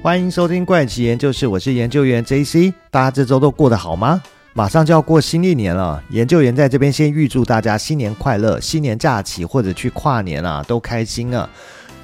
欢迎收听怪奇研究室，我是研究员 JC。大家这周都过得好吗？马上就要过新历年了，研究员在这边先预祝大家新年快乐，新年假期或者去跨年啊都开心啊。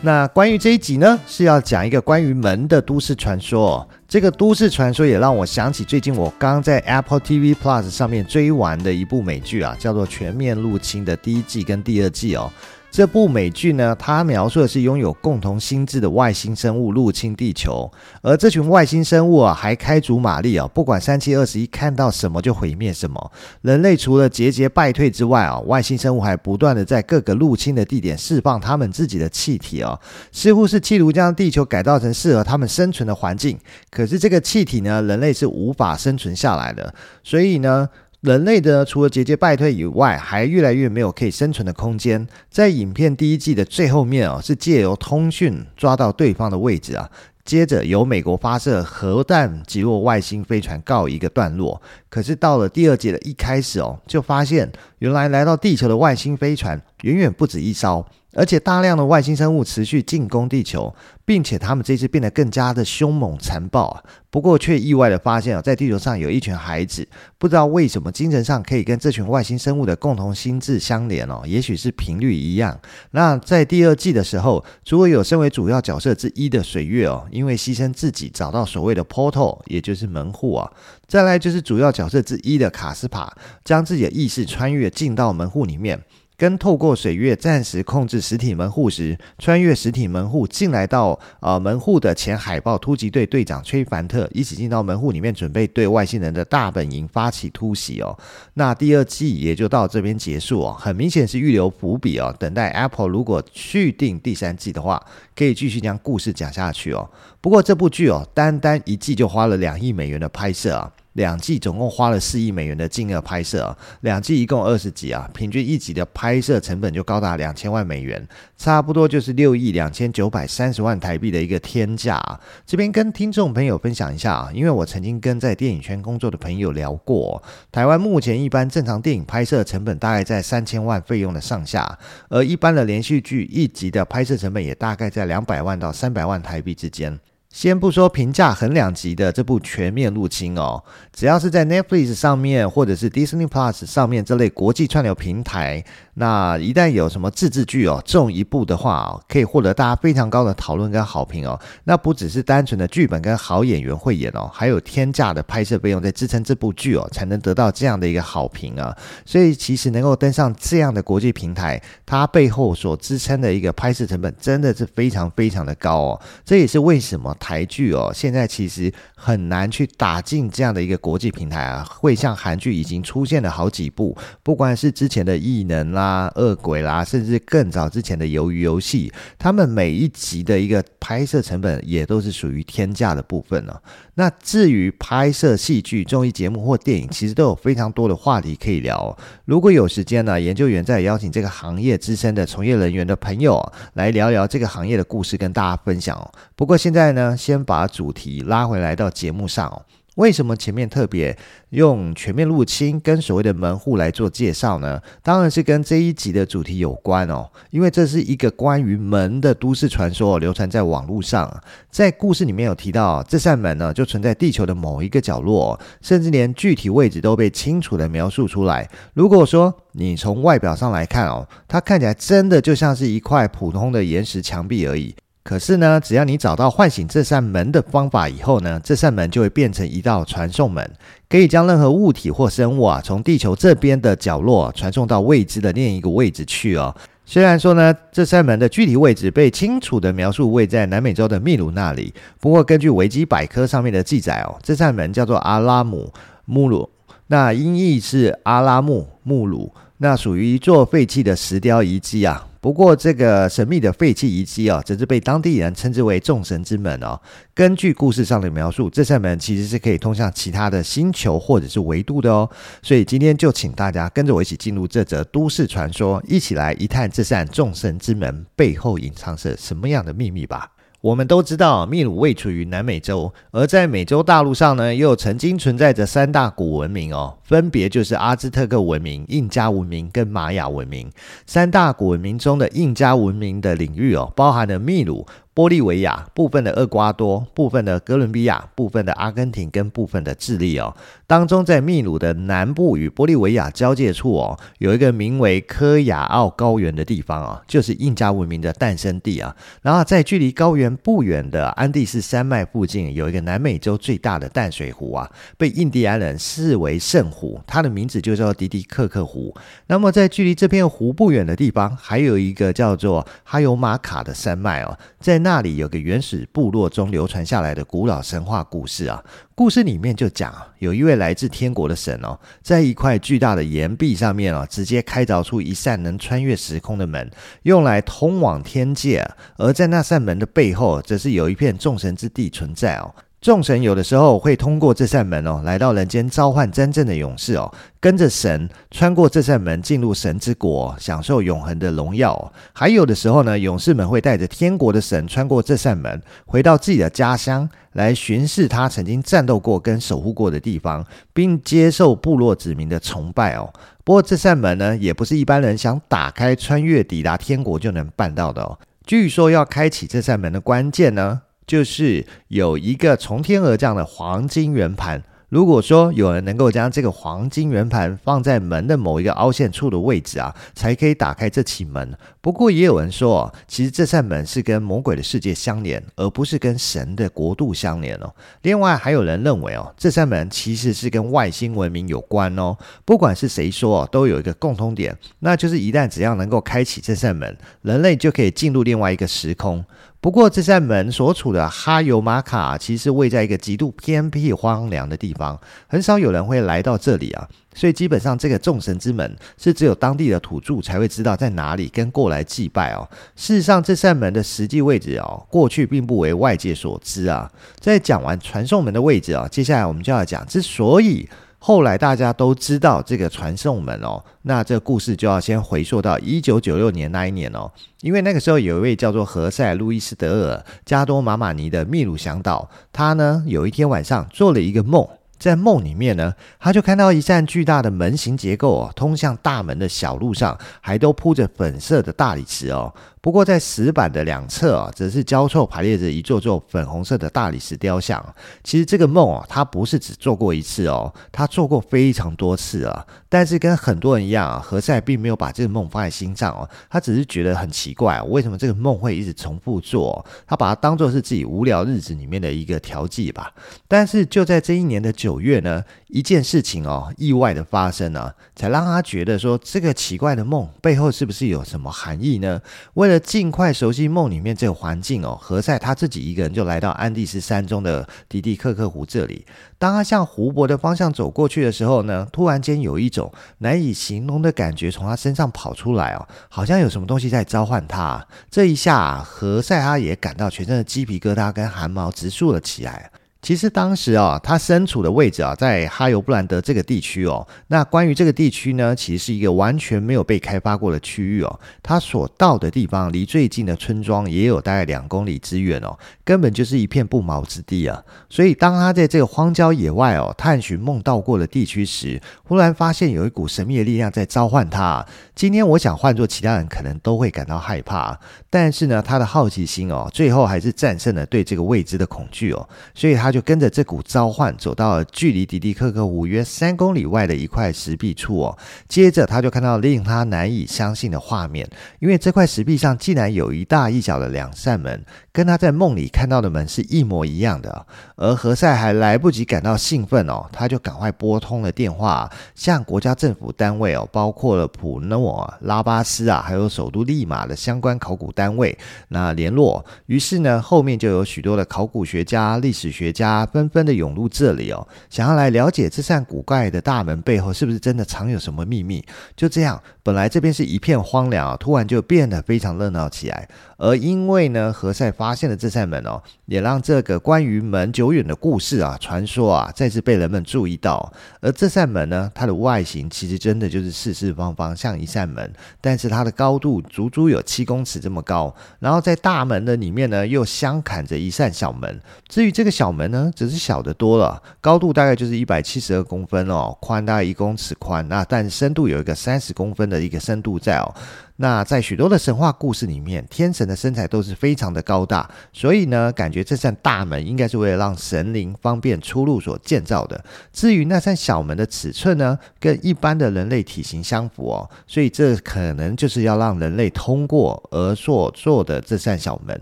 那关于这一集呢，是要讲一个关于门的都市传说。这个都市传说也让我想起最近我刚在 Apple TV Plus 上面追完的一部美剧啊，叫做《全面入侵》的第一季跟第二季哦。这部美剧呢，它描述的是拥有共同心智的外星生物入侵地球，而这群外星生物啊，还开足马力啊，不管三七二十一，看到什么就毁灭什么。人类除了节节败退之外啊，外星生物还不断的在各个入侵的地点释放他们自己的气体啊，似乎是企图将地球改造成适合他们生存的环境。可是这个气体呢，人类是无法生存下来的，所以呢。人类的除了节节败退以外，还越来越没有可以生存的空间。在影片第一季的最后面哦，是借由通讯抓到对方的位置啊，接着由美国发射核弹击落外星飞船告一个段落。可是到了第二季的一开始哦，就发现原来来到地球的外星飞船远远不止一艘。而且大量的外星生物持续进攻地球，并且他们这次变得更加的凶猛残暴啊！不过却意外的发现啊，在地球上有一群孩子，不知道为什么精神上可以跟这群外星生物的共同心智相连哦，也许是频率一样。那在第二季的时候，除了有身为主要角色之一的水月哦，因为牺牲自己找到所谓的 portal，也就是门户啊，再来就是主要角色之一的卡斯帕，将自己的意识穿越进到门户里面。跟透过水月暂时控制实体门户时，穿越实体门户进来到呃门户的前海豹突击队队长崔凡特一起进到门户里面，准备对外星人的大本营发起突袭哦。那第二季也就到这边结束哦，很明显是预留伏笔哦，等待 Apple 如果续订第三季的话，可以继续将故事讲下去哦。不过这部剧哦，单单一季就花了两亿美元的拍摄啊。两季总共花了四亿美元的金额拍摄啊，两季一共二十集啊，平均一集的拍摄成本就高达两千万美元，差不多就是六亿两千九百三十万台币的一个天价啊。这边跟听众朋友分享一下啊，因为我曾经跟在电影圈工作的朋友聊过，台湾目前一般正常电影拍摄成本大概在三千万费用的上下，而一般的连续剧一集的拍摄成本也大概在两百万到三百万台币之间。先不说评价很两极的这部《全面入侵》哦，只要是在 Netflix 上面或者是 Disney Plus 上面这类国际串流平台，那一旦有什么自制剧哦中一部的话哦，可以获得大家非常高的讨论跟好评哦。那不只是单纯的剧本跟好演员会演哦，还有天价的拍摄费用在支撑这部剧哦，才能得到这样的一个好评啊。所以其实能够登上这样的国际平台，它背后所支撑的一个拍摄成本真的是非常非常的高哦。这也是为什么。台剧哦，现在其实很难去打进这样的一个国际平台啊。会像韩剧已经出现了好几部，不管是之前的异能啦、恶鬼啦，甚至更早之前的鱿鱼游戏，他们每一集的一个拍摄成本也都是属于天价的部分呢。那至于拍摄戏剧、综艺节目或电影，其实都有非常多的话题可以聊。如果有时间呢，研究员再邀请这个行业资深的从业人员的朋友来聊聊这个行业的故事，跟大家分享哦。不过现在呢。先把主题拉回来到节目上哦。为什么前面特别用全面入侵跟所谓的门户来做介绍呢？当然是跟这一集的主题有关哦。因为这是一个关于门的都市传说，流传在网络上。在故事里面有提到，这扇门呢就存在地球的某一个角落，甚至连具体位置都被清楚的描述出来。如果说你从外表上来看哦，它看起来真的就像是一块普通的岩石墙壁而已。可是呢，只要你找到唤醒这扇门的方法以后呢，这扇门就会变成一道传送门，可以将任何物体或生物啊，从地球这边的角落传送到未知的另一个位置去哦。虽然说呢，这扇门的具体位置被清楚地描述位在南美洲的秘鲁那里，不过根据维基百科上面的记载哦，这扇门叫做阿拉姆穆鲁，那音译是阿拉木穆鲁，那属于一座废弃的石雕遗迹啊。不过，这个神秘的废弃遗迹啊，则是被当地人称之为“众神之门”哦。根据故事上的描述，这扇门其实是可以通向其他的星球或者是维度的哦。所以今天就请大家跟着我一起进入这则都市传说，一起来一探这扇众神之门背后隐藏着什么样的秘密吧。我们都知道，秘鲁位处于南美洲，而在美洲大陆上呢，又曾经存在着三大古文明哦，分别就是阿兹特克文明、印加文明跟玛雅文明。三大古文明中的印加文明的领域哦，包含了秘鲁、玻利维亚、部分的厄瓜多、部分的哥伦比亚、部分的阿根廷跟部分的智利哦。当中在秘鲁的南部与玻利维亚交界处哦，有一个名为科亚奥高原的地方啊，就是印加文明的诞生地啊。然后在距离高原不远的安第斯山脉附近，有一个南美洲最大的淡水湖啊，被印第安人视为圣湖，它的名字就叫迪迪克克湖。那么在距离这片湖不远的地方，还有一个叫做哈尤马卡的山脉哦，在那里有个原始部落中流传下来的古老神话故事啊。故事里面就讲，有一位来自天国的神哦，在一块巨大的岩壁上面哦，直接开凿出一扇能穿越时空的门，用来通往天界。而在那扇门的背后，则是有一片众神之地存在哦。众神有的时候会通过这扇门哦，来到人间召唤真正的勇士哦，跟着神穿过这扇门进入神之国，享受永恒的荣耀。还有的时候呢，勇士们会带着天国的神穿过这扇门，回到自己的家乡，来巡视他曾经战斗过跟守护过的地方，并接受部落子民的崇拜哦。不过这扇门呢，也不是一般人想打开、穿越、抵达天国就能办到的哦。据说要开启这扇门的关键呢，就是有一个从天而降的黄金圆盘。如果说有人能够将这个黄金圆盘放在门的某一个凹陷处的位置啊，才可以打开这起门。不过也有人说，其实这扇门是跟魔鬼的世界相连，而不是跟神的国度相连哦。另外还有人认为哦，这扇门其实是跟外星文明有关哦。不管是谁说，都有一个共通点，那就是一旦只要能够开启这扇门，人类就可以进入另外一个时空。不过，这扇门所处的哈尤玛卡其实位在一个极度偏僻荒凉的地方，很少有人会来到这里啊。所以，基本上这个众神之门是只有当地的土著才会知道在哪里，跟过来祭拜哦。事实上，这扇门的实际位置哦，过去并不为外界所知啊。在讲完传送门的位置啊，接下来我们就要讲之所以。后来大家都知道这个传送门哦，那这故事就要先回溯到一九九六年那一年哦，因为那个时候有一位叫做何塞·路易斯·德尔·加多马马尼的秘鲁向导，他呢有一天晚上做了一个梦，在梦里面呢，他就看到一扇巨大的门形结构哦，通向大门的小路上还都铺着粉色的大理石哦。不过，在石板的两侧啊，则是交错排列着一座座粉红色的大理石雕像。其实这个梦啊，他不是只做过一次哦，他做过非常多次啊。但是跟很多人一样啊，何塞并没有把这个梦放在心上哦，他只是觉得很奇怪，为什么这个梦会一直重复做？他把它当做是自己无聊日子里面的一个调剂吧。但是就在这一年的九九月呢，一件事情哦，意外的发生了，才让他觉得说，这个奇怪的梦背后是不是有什么含义呢？为了尽快熟悉梦里面这个环境哦，何塞他自己一个人就来到安第斯山中的迪迪克克湖这里。当他向湖泊的方向走过去的时候呢，突然间有一种难以形容的感觉从他身上跑出来哦，好像有什么东西在召唤他。这一下，何塞他也感到全身的鸡皮疙瘩跟汗毛直竖了起来。其实当时啊，他身处的位置啊，在哈尤布兰德这个地区哦。那关于这个地区呢，其实是一个完全没有被开发过的区域哦。他所到的地方，离最近的村庄也有大概两公里之远哦，根本就是一片不毛之地啊。所以当他在这个荒郊野外哦，探寻梦到过的地区时，忽然发现有一股神秘的力量在召唤他。今天我想换做其他人，可能都会感到害怕，但是呢，他的好奇心哦，最后还是战胜了对这个未知的恐惧哦。所以他。就跟着这股召唤走到了距离迪迪克克湖约三公里外的一块石壁处哦。接着他就看到令他难以相信的画面，因为这块石壁上竟然有一大一小的两扇门，跟他在梦里看到的门是一模一样的。而何塞还来不及感到兴奋哦，他就赶快拨通了电话，向国家政府单位哦，包括了普诺、拉巴斯啊，还有首都利马的相关考古单位那联络。于是呢，后面就有许多的考古学家、历史学家。家纷纷的涌入这里哦，想要来了解这扇古怪的大门背后是不是真的藏有什么秘密。就这样，本来这边是一片荒凉啊，突然就变得非常热闹起来。而因为呢，何塞发现了这扇门哦，也让这个关于门久远的故事啊、传说啊，再次被人们注意到。而这扇门呢，它的外形其实真的就是四四方方，像一扇门，但是它的高度足足有七公尺这么高。然后在大门的里面呢，又相砍着一扇小门。至于这个小门，呢，只是小的多了，高度大概就是一百七十二公分哦，宽大概一公尺宽，那但深度有一个三十公分的一个深度在哦。那在许多的神话故事里面，天神的身材都是非常的高大，所以呢，感觉这扇大门应该是为了让神灵方便出入所建造的。至于那扇小门的尺寸呢，跟一般的人类体型相符哦，所以这可能就是要让人类通过而所做的这扇小门，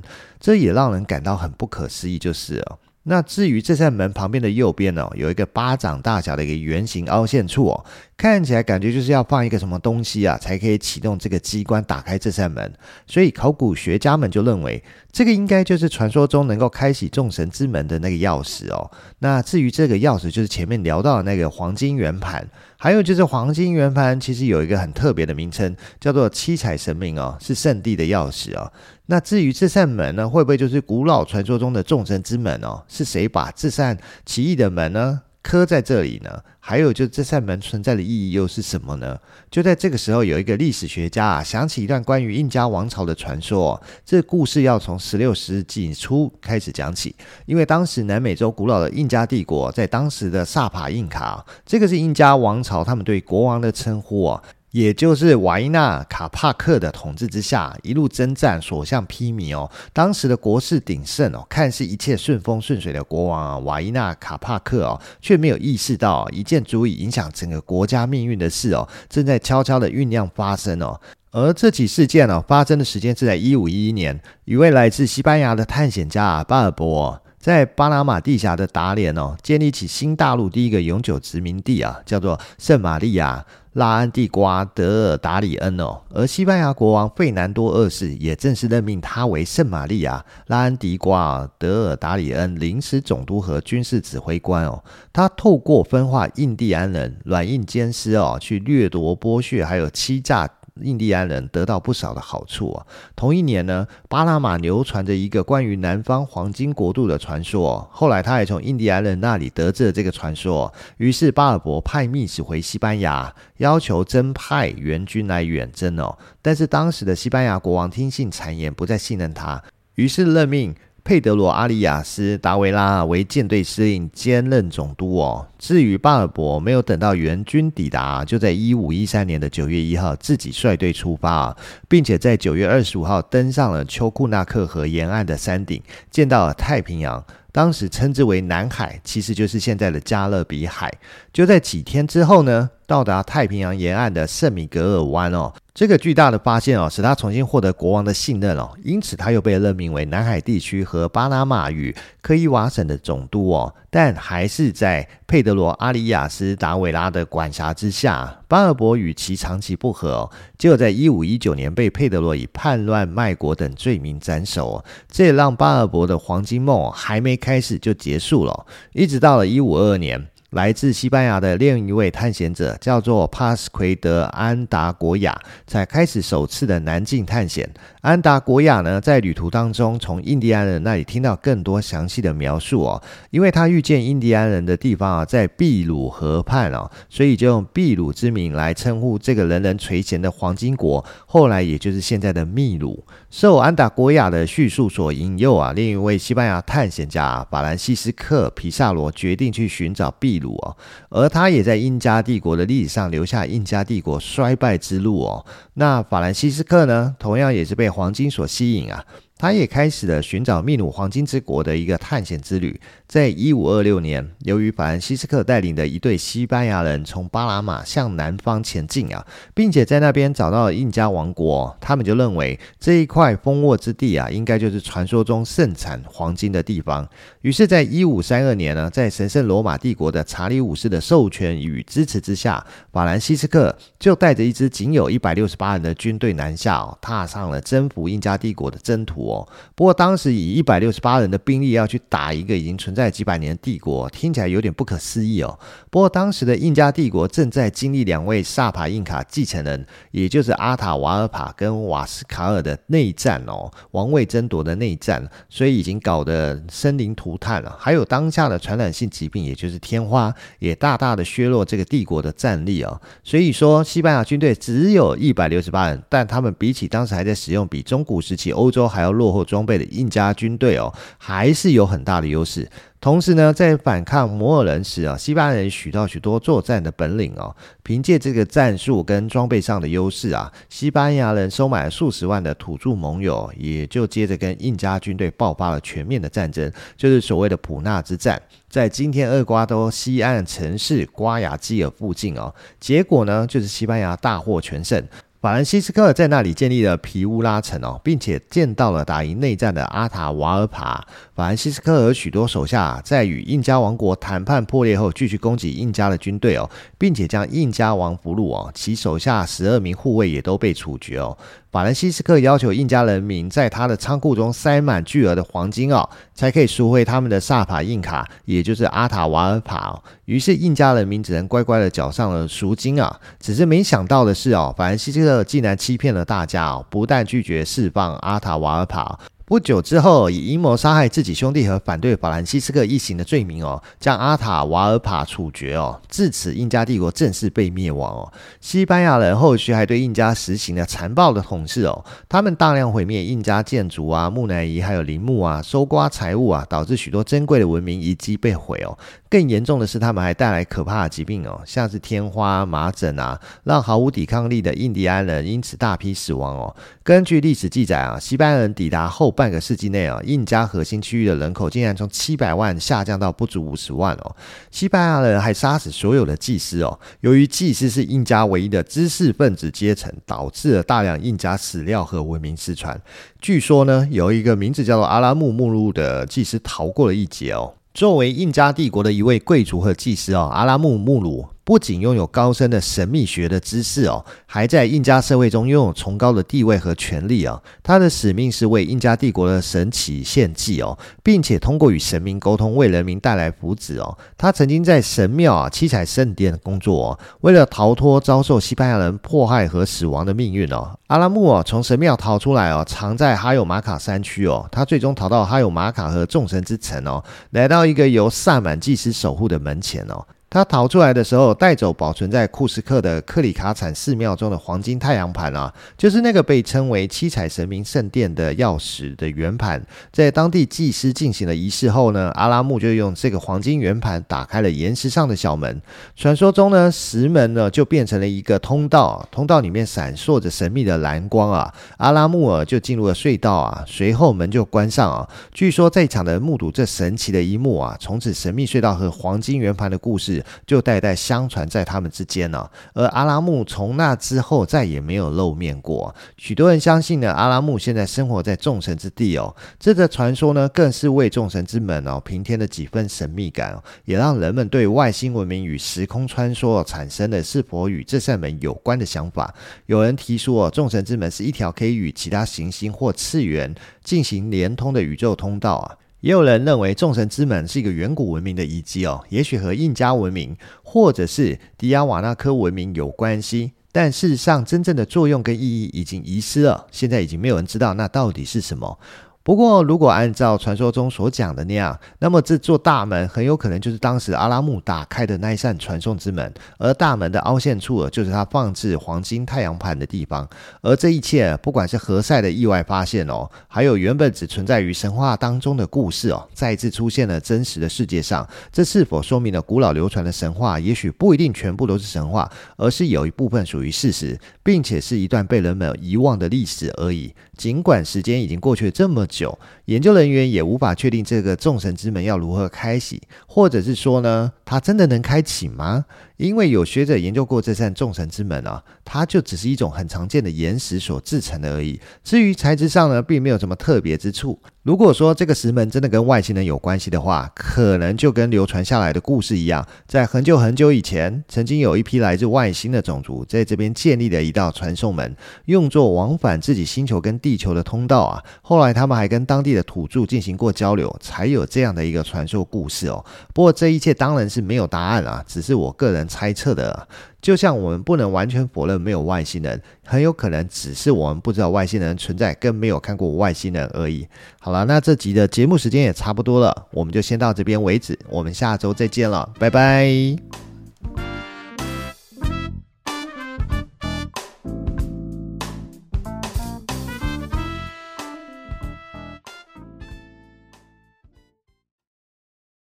这也让人感到很不可思议，就是了。那至于这扇门旁边的右边哦，有一个巴掌大小的一个圆形凹陷处哦，看起来感觉就是要放一个什么东西啊，才可以启动这个机关打开这扇门。所以考古学家们就认为，这个应该就是传说中能够开启众神之门的那个钥匙哦。那至于这个钥匙，就是前面聊到的那个黄金圆盘。还有就是黄金圆盘，其实有一个很特别的名称，叫做七彩神明哦，是圣地的钥匙哦。那至于这扇门呢，会不会就是古老传说中的众神之门哦？是谁把这扇奇异的门呢？刻在这里呢？还有，就这扇门存在的意义又是什么呢？就在这个时候，有一个历史学家啊，想起一段关于印加王朝的传说。这故事要从十六世纪初开始讲起，因为当时南美洲古老的印加帝国，在当时的萨帕印卡，这个是印加王朝他们对国王的称呼哦。也就是瓦伊纳卡帕克的统治之下，一路征战，所向披靡哦。当时的国势鼎盛哦，看似一切顺风顺水的国王啊，瓦伊纳卡帕克哦，却没有意识到一件足以影响整个国家命运的事哦，正在悄悄的酝酿发生哦。而这起事件哦，发生的时间是在一五一一年，一位来自西班牙的探险家巴尔博。在巴拿马地峡的达连哦，建立起新大陆第一个永久殖民地啊，叫做圣玛利亚拉安蒂瓜德尔达里恩哦。而西班牙国王费南多二世也正式任命他为圣玛利亚拉安迪瓜德尔达里恩临时总督和军事指挥官哦。他透过分化印第安人、软硬兼施哦，去掠夺、剥削，还有欺诈。印第安人得到不少的好处啊。同一年呢，巴拿马流传着一个关于南方黄金国度的传说。后来他也从印第安人那里得知了这个传说。于是巴尔博派密使回西班牙，要求增派援军来远征哦。但是当时的西班牙国王听信谗言，不再信任他，于是任命。佩德罗·阿里亚斯·达维拉为舰队司令，兼任总督哦。至于巴尔博，没有等到援军抵达，就在一五一三年的九月一号自己率队出发，并且在九月二十五号登上了丘库纳克河沿岸的山顶，见到了太平洋。当时称之为南海，其实就是现在的加勒比海。就在几天之后呢，到达太平洋沿岸的圣米格尔湾哦。这个巨大的发现哦，使他重新获得国王的信任哦，因此他又被任命为南海地区和巴拿马与科伊瓦省的总督哦，但还是在佩德罗·阿里亚斯·达维拉的管辖之下。巴尔博与其长期不和哦，结果在一五一九年被佩德罗以叛乱、卖国等罪名斩首，这也让巴尔博的黄金梦还没开始就结束了，一直到了一五二二年。来自西班牙的另一位探险者叫做帕斯奎德·安达国亚，在开始首次的南境探险。安达国亚呢，在旅途当中，从印第安人那里听到更多详细的描述哦。因为他遇见印第安人的地方啊，在秘鲁河畔哦，所以就用秘鲁之名来称呼这个人人垂涎的黄金国。后来也就是现在的秘鲁。受安达国亚的叙述所引诱啊，另一位西班牙探险家法兰西斯克·皮萨罗决定去寻找秘鲁哦，而他也在印加帝国的历史上留下印加帝国衰败之路哦。那法兰西斯克呢，同样也是被黄金所吸引啊。他也开始了寻找秘鲁黄金之国的一个探险之旅。在一五二六年，由于法兰西斯克带领的一队西班牙人从巴拿马向南方前进啊，并且在那边找到了印加王国，他们就认为这一块蜂窝之地啊，应该就是传说中盛产黄金的地方。于是，在一五三二年呢，在神圣罗马帝国的查理五世的授权与支持之下，法兰西斯克就带着一支仅有一百六十八人的军队南下哦，踏上了征服印加帝国的征途。不过当时以一百六十八人的兵力要去打一个已经存在几百年的帝国，听起来有点不可思议哦。不过当时的印加帝国正在经历两位萨帕印卡继承人，也就是阿塔瓦尔帕跟瓦斯卡尔的内战哦，王位争夺的内战，所以已经搞得生灵涂炭了。还有当下的传染性疾病，也就是天花，也大大的削弱这个帝国的战力哦。所以说，西班牙军队只有一百六十八人，但他们比起当时还在使用比中古时期欧洲还要弱。落后装备的印加军队哦，还是有很大的优势。同时呢，在反抗摩尔人时啊，西班牙人学到许多作战的本领哦。凭借这个战术跟装备上的优势啊，西班牙人收买了数十万的土著盟友，也就接着跟印加军队爆发了全面的战争，就是所谓的普纳之战，在今天厄瓜多西岸城市瓜亚基尔附近哦。结果呢，就是西班牙大获全胜。法兰西斯科在那里建立了皮乌拉城哦，并且见到了打赢内战的阿塔瓦尔帕。法兰西斯科和许多手下在与印加王国谈判破裂后，继续攻击印加的军队哦，并且将印加王俘虏哦，其手下十二名护卫也都被处决哦。法兰西斯克要求印加人民在他的仓库中塞满巨额的黄金哦，才可以赎回他们的萨法印卡，也就是阿塔瓦尔帕哦。于是印加人民只能乖乖的缴上了赎金啊。只是没想到的是哦，法兰西斯克竟然欺骗了大家哦，不但拒绝释放阿塔瓦尔帕。不久之后，以阴谋杀害自己兄弟和反对法兰西斯克一行的罪名哦，将阿塔瓦尔帕处决哦。至此，印加帝国正式被灭亡哦。西班牙人后续还对印加实行了残暴的统治哦，他们大量毁灭印加建筑啊、木乃伊还有陵墓啊，搜刮财物啊，导致许多珍贵的文明遗迹被毁哦。更严重的是，他们还带来可怕的疾病哦，像是天花、麻疹啊，让毫无抵抗力的印第安人因此大批死亡哦。根据历史记载啊，西班牙人抵达后半半个世纪内啊，印加核心区域的人口竟然从七百万下降到不足五十万哦。西班牙人还杀死所有的祭司哦。由于祭司是印加唯一的知识分子阶层，导致了大量印加史料和文明失传。据说呢，有一个名字叫做阿拉木目录的祭司逃过了一劫哦。作为印加帝国的一位贵族和祭司哦，阿拉木穆鲁。不仅拥有高深的神秘学的知识哦，还在印加社会中拥有崇高的地位和权力哦。他的使命是为印加帝国的神祇献祭哦，并且通过与神明沟通，为人民带来福祉哦。他曾经在神庙啊、七彩圣殿工作哦，为了逃脱遭受西班牙人迫害和死亡的命运哦，阿拉木哦从神庙逃出来哦，藏在哈有马卡山区哦。他最终逃到哈有马卡和众神之城哦，来到一个由萨满祭司守护的门前哦。他逃出来的时候，带走保存在库斯克的克里卡产寺庙中的黄金太阳盘啊，就是那个被称为七彩神明圣殿的钥匙的圆盘。在当地祭司进行了仪式后呢，阿拉木就用这个黄金圆盘打开了岩石上的小门。传说中呢，石门呢就变成了一个通道，通道里面闪烁着神秘的蓝光啊。阿拉木尔就进入了隧道啊，随后门就关上啊。据说在场的目睹这神奇的一幕啊，从此神秘隧道和黄金圆盘的故事。就代代相传在他们之间呢，而阿拉木从那之后再也没有露面过。许多人相信呢，阿拉木现在生活在众神之地哦。这个传说呢，更是为众神之门哦平添了几分神秘感，也让人们对外星文明与时空穿梭产生的是否与这扇门有关的想法。有人提出哦，众神之门是一条可以与其他行星或次元进行连通的宇宙通道啊。也有人认为众神之门是一个远古文明的遗迹哦，也许和印加文明或者是迪亚瓦纳科文明有关系，但事实上真正的作用跟意义已经遗失了，现在已经没有人知道那到底是什么。不过，如果按照传说中所讲的那样，那么这座大门很有可能就是当时阿拉木打开的那一扇传送之门，而大门的凹陷处就是他放置黄金太阳盘的地方。而这一切，不管是何塞的意外发现哦，还有原本只存在于神话当中的故事哦，再次出现了真实的世界上，这是否说明了古老流传的神话，也许不一定全部都是神话，而是有一部分属于事实，并且是一段被人们遗忘的历史而已。尽管时间已经过去了这么久，研究人员也无法确定这个众神之门要如何开启，或者是说呢，它真的能开启吗？因为有学者研究过这扇众神之门啊，它就只是一种很常见的岩石所制成的而已。至于材质上呢，并没有什么特别之处。如果说这个石门真的跟外星人有关系的话，可能就跟流传下来的故事一样，在很久很久以前，曾经有一批来自外星的种族在这边建立了一道传送门，用作往返自己星球跟地球的通道啊。后来他们还跟当地的土著进行过交流，才有这样的一个传说故事哦。不过这一切当然是没有答案啊，只是我个人猜测的。就像我们不能完全否认没有外星人，很有可能只是我们不知道外星人存在，更没有看过外星人而已。好了，那这集的节目时间也差不多了，我们就先到这边为止，我们下周再见了，拜拜。